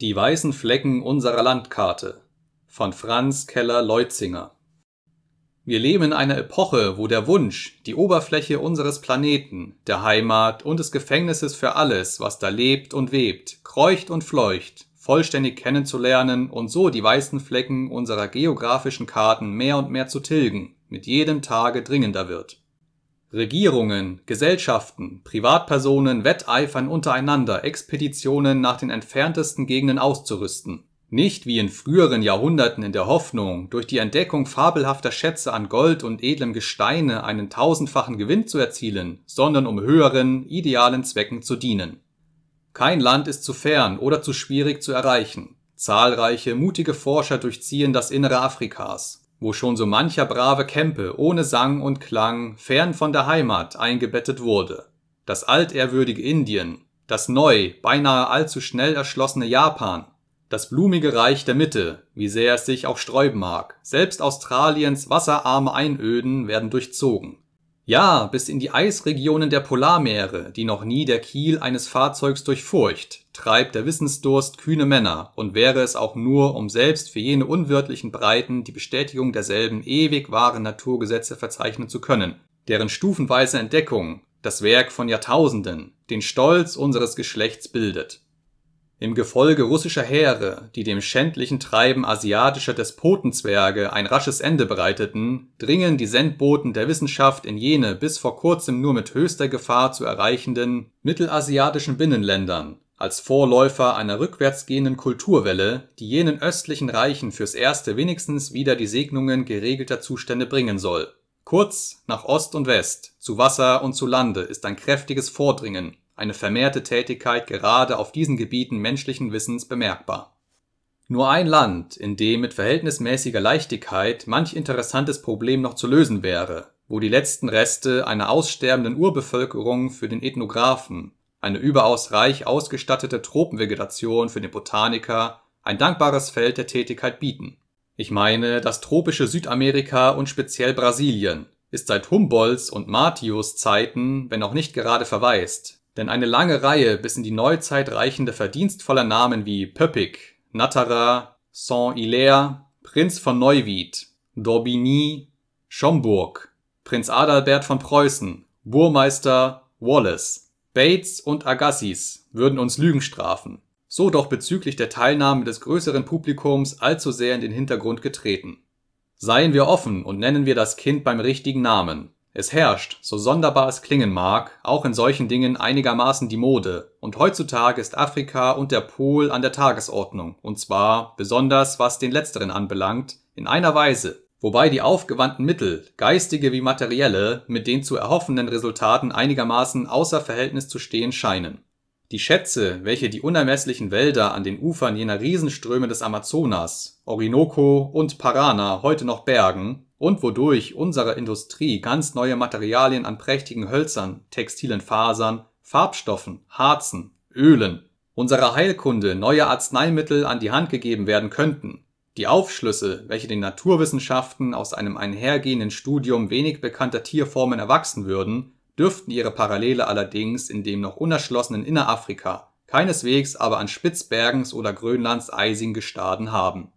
Die weißen Flecken unserer Landkarte von Franz Keller-Leutzinger Wir leben in einer Epoche, wo der Wunsch, die Oberfläche unseres Planeten, der Heimat und des Gefängnisses für alles, was da lebt und webt, kreucht und fleucht, vollständig kennenzulernen und so die weißen Flecken unserer geografischen Karten mehr und mehr zu tilgen, mit jedem Tage dringender wird. Regierungen, Gesellschaften, Privatpersonen wetteifern untereinander, Expeditionen nach den entferntesten Gegenden auszurüsten. Nicht wie in früheren Jahrhunderten in der Hoffnung, durch die Entdeckung fabelhafter Schätze an Gold und edlem Gesteine einen tausendfachen Gewinn zu erzielen, sondern um höheren, idealen Zwecken zu dienen. Kein Land ist zu fern oder zu schwierig zu erreichen. Zahlreiche, mutige Forscher durchziehen das Innere Afrikas wo schon so mancher brave Kämpe ohne Sang und Klang fern von der Heimat eingebettet wurde. Das altehrwürdige Indien, das neu, beinahe allzu schnell erschlossene Japan, das blumige Reich der Mitte, wie sehr es sich auch sträuben mag, selbst Australiens wasserarme Einöden werden durchzogen. Ja, bis in die Eisregionen der Polarmeere, die noch nie der Kiel eines Fahrzeugs durchfurcht, treibt der Wissensdurst kühne Männer, und wäre es auch nur, um selbst für jene unwirtlichen Breiten die Bestätigung derselben ewig wahren Naturgesetze verzeichnen zu können, deren stufenweise Entdeckung, das Werk von Jahrtausenden, den Stolz unseres Geschlechts bildet im Gefolge russischer Heere, die dem schändlichen Treiben asiatischer Despotenzwerge ein rasches Ende bereiteten, dringen die Sendboten der Wissenschaft in jene bis vor kurzem nur mit höchster Gefahr zu erreichenden mittelasiatischen Binnenländern, als Vorläufer einer rückwärtsgehenden Kulturwelle, die jenen östlichen Reichen fürs erste wenigstens wieder die Segnungen geregelter Zustände bringen soll. Kurz, nach Ost und West, zu Wasser und zu Lande ist ein kräftiges Vordringen eine vermehrte Tätigkeit gerade auf diesen Gebieten menschlichen Wissens bemerkbar. Nur ein Land, in dem mit verhältnismäßiger Leichtigkeit manch interessantes Problem noch zu lösen wäre, wo die letzten Reste einer aussterbenden Urbevölkerung für den Ethnographen, eine überaus reich ausgestattete Tropenvegetation für den Botaniker ein dankbares Feld der Tätigkeit bieten. Ich meine das tropische Südamerika und speziell Brasilien ist seit Humboldts und Martius Zeiten, wenn auch nicht gerade verwaist, denn eine lange Reihe bis in die Neuzeit reichende verdienstvoller Namen wie Pöppig, Natterer, Saint-Hilaire, Prinz von Neuwied, d'Orbigny, Schomburg, Prinz Adalbert von Preußen, Burmeister, Wallace, Bates und Agassiz würden uns Lügen strafen, so doch bezüglich der Teilnahme des größeren Publikums allzu sehr in den Hintergrund getreten. Seien wir offen und nennen wir das Kind beim richtigen Namen es herrscht, so sonderbar es klingen mag, auch in solchen Dingen einigermaßen die Mode, und heutzutage ist Afrika und der Pol an der Tagesordnung, und zwar, besonders was den letzteren anbelangt, in einer Weise, wobei die aufgewandten Mittel, geistige wie materielle, mit den zu erhoffenden Resultaten einigermaßen außer Verhältnis zu stehen scheinen. Die Schätze, welche die unermesslichen Wälder an den Ufern jener Riesenströme des Amazonas, Orinoco und Parana heute noch bergen, und wodurch unserer Industrie ganz neue Materialien an prächtigen Hölzern, textilen Fasern, Farbstoffen, Harzen, Ölen, unserer Heilkunde neue Arzneimittel an die Hand gegeben werden könnten, die Aufschlüsse, welche den Naturwissenschaften aus einem einhergehenden Studium wenig bekannter Tierformen erwachsen würden, dürften ihre Parallele allerdings in dem noch unerschlossenen Innerafrika, keineswegs aber an Spitzbergens oder Grönlands eisigen Gestaden haben.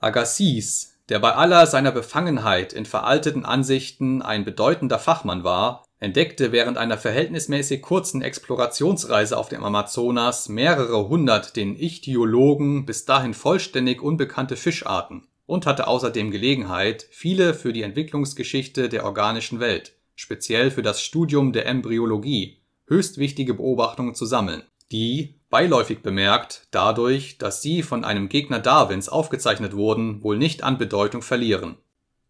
Agassiz der bei aller seiner Befangenheit in veralteten Ansichten ein bedeutender Fachmann war, entdeckte während einer verhältnismäßig kurzen Explorationsreise auf dem Amazonas mehrere hundert den Ichthyologen bis dahin vollständig unbekannte Fischarten und hatte außerdem Gelegenheit, viele für die Entwicklungsgeschichte der organischen Welt, speziell für das Studium der Embryologie, höchst wichtige Beobachtungen zu sammeln, die Beiläufig bemerkt, dadurch, dass sie von einem Gegner Darwins aufgezeichnet wurden, wohl nicht an Bedeutung verlieren.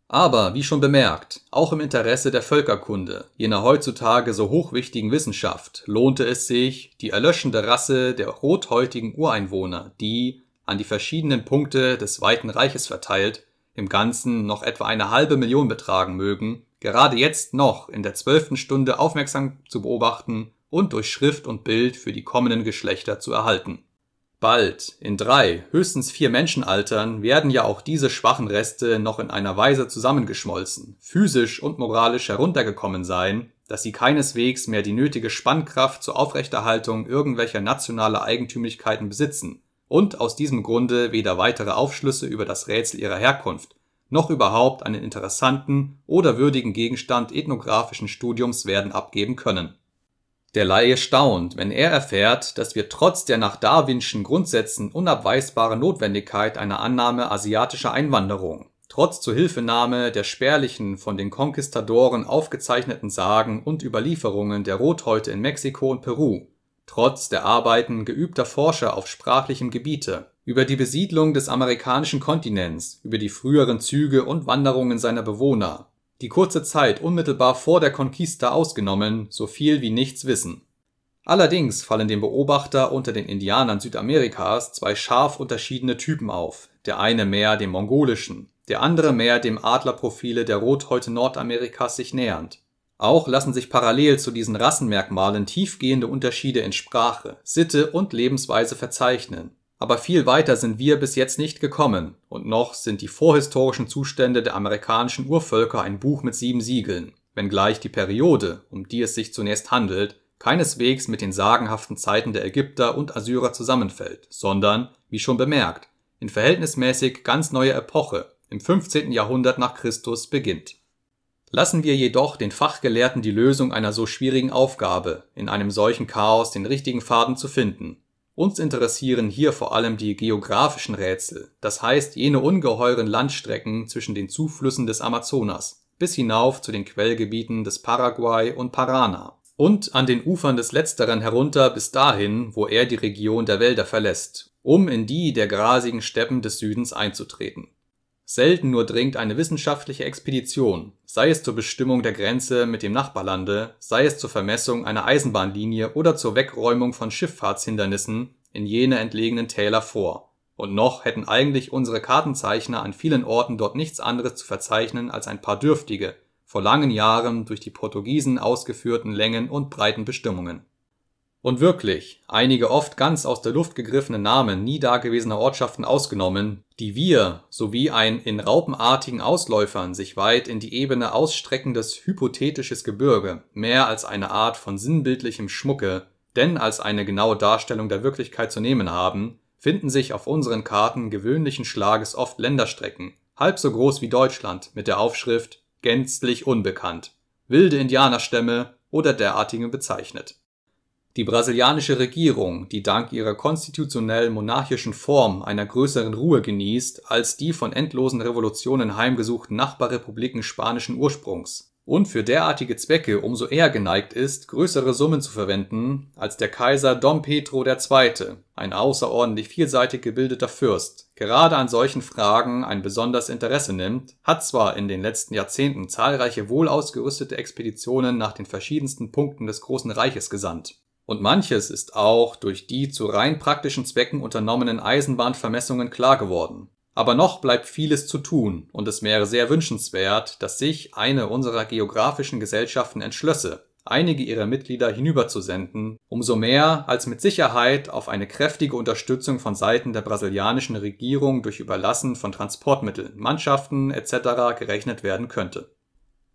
Aber, wie schon bemerkt, auch im Interesse der Völkerkunde, jener heutzutage so hochwichtigen Wissenschaft, lohnte es sich, die erlöschende Rasse der rothäutigen Ureinwohner, die, an die verschiedenen Punkte des weiten Reiches verteilt, im Ganzen noch etwa eine halbe Million betragen mögen, gerade jetzt noch in der zwölften Stunde aufmerksam zu beobachten und durch Schrift und Bild für die kommenden Geschlechter zu erhalten. Bald, in drei, höchstens vier Menschenaltern, werden ja auch diese schwachen Reste noch in einer Weise zusammengeschmolzen, physisch und moralisch heruntergekommen sein, dass sie keineswegs mehr die nötige Spannkraft zur Aufrechterhaltung irgendwelcher nationaler Eigentümlichkeiten besitzen und aus diesem Grunde weder weitere Aufschlüsse über das Rätsel ihrer Herkunft noch überhaupt einen interessanten oder würdigen Gegenstand ethnographischen Studiums werden abgeben können. Der Laie staunt, wenn er erfährt, dass wir trotz der nach Darwinschen Grundsätzen unabweisbaren Notwendigkeit einer Annahme asiatischer Einwanderung, trotz Zuhilfenahme der spärlichen von den Konquistadoren aufgezeichneten Sagen und Überlieferungen der Rothäute in Mexiko und Peru, trotz der Arbeiten geübter Forscher auf sprachlichem Gebiete, über die Besiedlung des amerikanischen Kontinents, über die früheren Züge und Wanderungen seiner Bewohner, die kurze Zeit unmittelbar vor der Conquista ausgenommen, so viel wie nichts wissen. Allerdings fallen dem Beobachter unter den Indianern Südamerikas zwei scharf unterschiedene Typen auf, der eine mehr dem mongolischen, der andere mehr dem Adlerprofile der Rothäute Nordamerikas sich nähernd. Auch lassen sich parallel zu diesen Rassenmerkmalen tiefgehende Unterschiede in Sprache, Sitte und Lebensweise verzeichnen. Aber viel weiter sind wir bis jetzt nicht gekommen, und noch sind die vorhistorischen Zustände der amerikanischen Urvölker ein Buch mit sieben Siegeln, wenngleich die Periode, um die es sich zunächst handelt, keineswegs mit den sagenhaften Zeiten der Ägypter und Assyrer zusammenfällt, sondern, wie schon bemerkt, in verhältnismäßig ganz neuer Epoche, im 15. Jahrhundert nach Christus beginnt Lassen wir jedoch den Fachgelehrten die Lösung einer so schwierigen Aufgabe, in einem solchen Chaos den richtigen Faden zu finden. Uns interessieren hier vor allem die geografischen Rätsel, das heißt jene ungeheuren Landstrecken zwischen den Zuflüssen des Amazonas bis hinauf zu den Quellgebieten des Paraguay und Parana und an den Ufern des letzteren herunter bis dahin, wo er die Region der Wälder verlässt, um in die der grasigen Steppen des Südens einzutreten Selten nur dringt eine wissenschaftliche Expedition, sei es zur Bestimmung der Grenze mit dem Nachbarlande, sei es zur Vermessung einer Eisenbahnlinie oder zur Wegräumung von Schifffahrtshindernissen, in jene entlegenen Täler vor, und noch hätten eigentlich unsere Kartenzeichner an vielen Orten dort nichts anderes zu verzeichnen als ein paar dürftige, vor langen Jahren durch die Portugiesen ausgeführten Längen und Breitenbestimmungen und wirklich, einige oft ganz aus der Luft gegriffene Namen nie dagewesener Ortschaften ausgenommen, die wir, sowie ein in raupenartigen Ausläufern sich weit in die Ebene ausstreckendes hypothetisches Gebirge, mehr als eine Art von sinnbildlichem Schmucke, denn als eine genaue Darstellung der Wirklichkeit zu nehmen haben, finden sich auf unseren Karten gewöhnlichen Schlages oft Länderstrecken, halb so groß wie Deutschland, mit der Aufschrift gänzlich unbekannt, wilde Indianerstämme oder derartige bezeichnet die brasilianische Regierung, die dank ihrer konstitutionell-monarchischen Form einer größeren Ruhe genießt als die von endlosen Revolutionen heimgesuchten Nachbarrepubliken spanischen Ursprungs und für derartige Zwecke umso eher geneigt ist, größere Summen zu verwenden als der Kaiser Dom Pedro II., ein außerordentlich vielseitig gebildeter Fürst, gerade an solchen Fragen ein besonders Interesse nimmt, hat zwar in den letzten Jahrzehnten zahlreiche wohlausgerüstete Expeditionen nach den verschiedensten Punkten des großen Reiches gesandt und manches ist auch durch die zu rein praktischen Zwecken unternommenen Eisenbahnvermessungen klar geworden. Aber noch bleibt vieles zu tun, und es wäre sehr wünschenswert, dass sich eine unserer geografischen Gesellschaften entschlösse, einige ihrer Mitglieder hinüberzusenden, umso mehr als mit Sicherheit auf eine kräftige Unterstützung von Seiten der brasilianischen Regierung durch Überlassen von Transportmitteln, Mannschaften etc. gerechnet werden könnte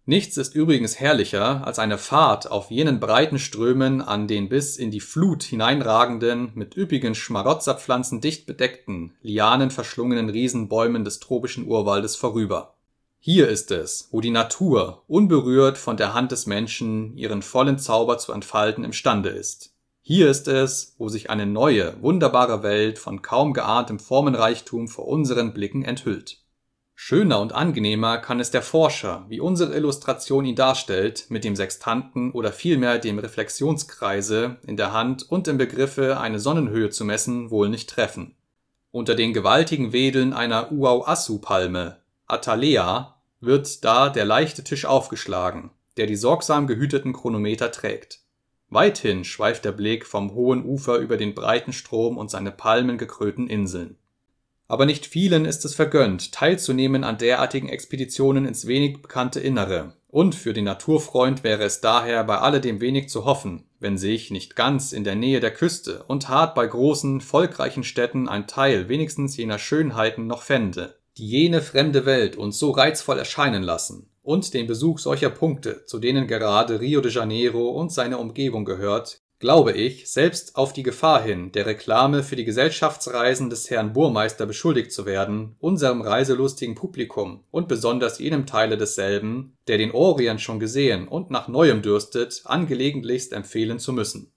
Nichts ist übrigens herrlicher als eine Fahrt auf jenen breiten Strömen an den bis in die Flut hineinragenden, mit üppigen Schmarotzerpflanzen dicht bedeckten, lianenverschlungenen Riesenbäumen des tropischen Urwaldes vorüber. Hier ist es, wo die Natur, unberührt von der Hand des Menschen, ihren vollen Zauber zu entfalten imstande ist. Hier ist es, wo sich eine neue, wunderbare Welt von kaum geahntem Formenreichtum vor unseren Blicken enthüllt Schöner und angenehmer kann es der Forscher, wie unsere Illustration ihn darstellt, mit dem Sextanten oder vielmehr dem Reflexionskreise in der Hand und im Begriffe, eine Sonnenhöhe zu messen, wohl nicht treffen. Unter den gewaltigen Wedeln einer Uauassu-Palme (Attalea) wird da der leichte Tisch aufgeschlagen, der die sorgsam gehüteten Chronometer trägt. Weithin schweift der Blick vom hohen Ufer über den breiten Strom und seine palmengekrönten Inseln aber nicht vielen ist es vergönnt, teilzunehmen an derartigen Expeditionen ins wenig bekannte Innere, und für den Naturfreund wäre es daher bei alledem wenig zu hoffen, wenn sich nicht ganz in der Nähe der Küste und hart bei großen, volkreichen Städten ein Teil wenigstens jener Schönheiten noch fände, die jene fremde Welt uns so reizvoll erscheinen lassen, und den Besuch solcher Punkte, zu denen gerade Rio de Janeiro und seine Umgebung gehört, glaube ich, selbst auf die Gefahr hin, der Reklame für die Gesellschaftsreisen des Herrn Burmeister beschuldigt zu werden, unserem reiselustigen Publikum und besonders jenem Teile desselben, der den Orient schon gesehen und nach Neuem dürstet, angelegentlichst empfehlen zu müssen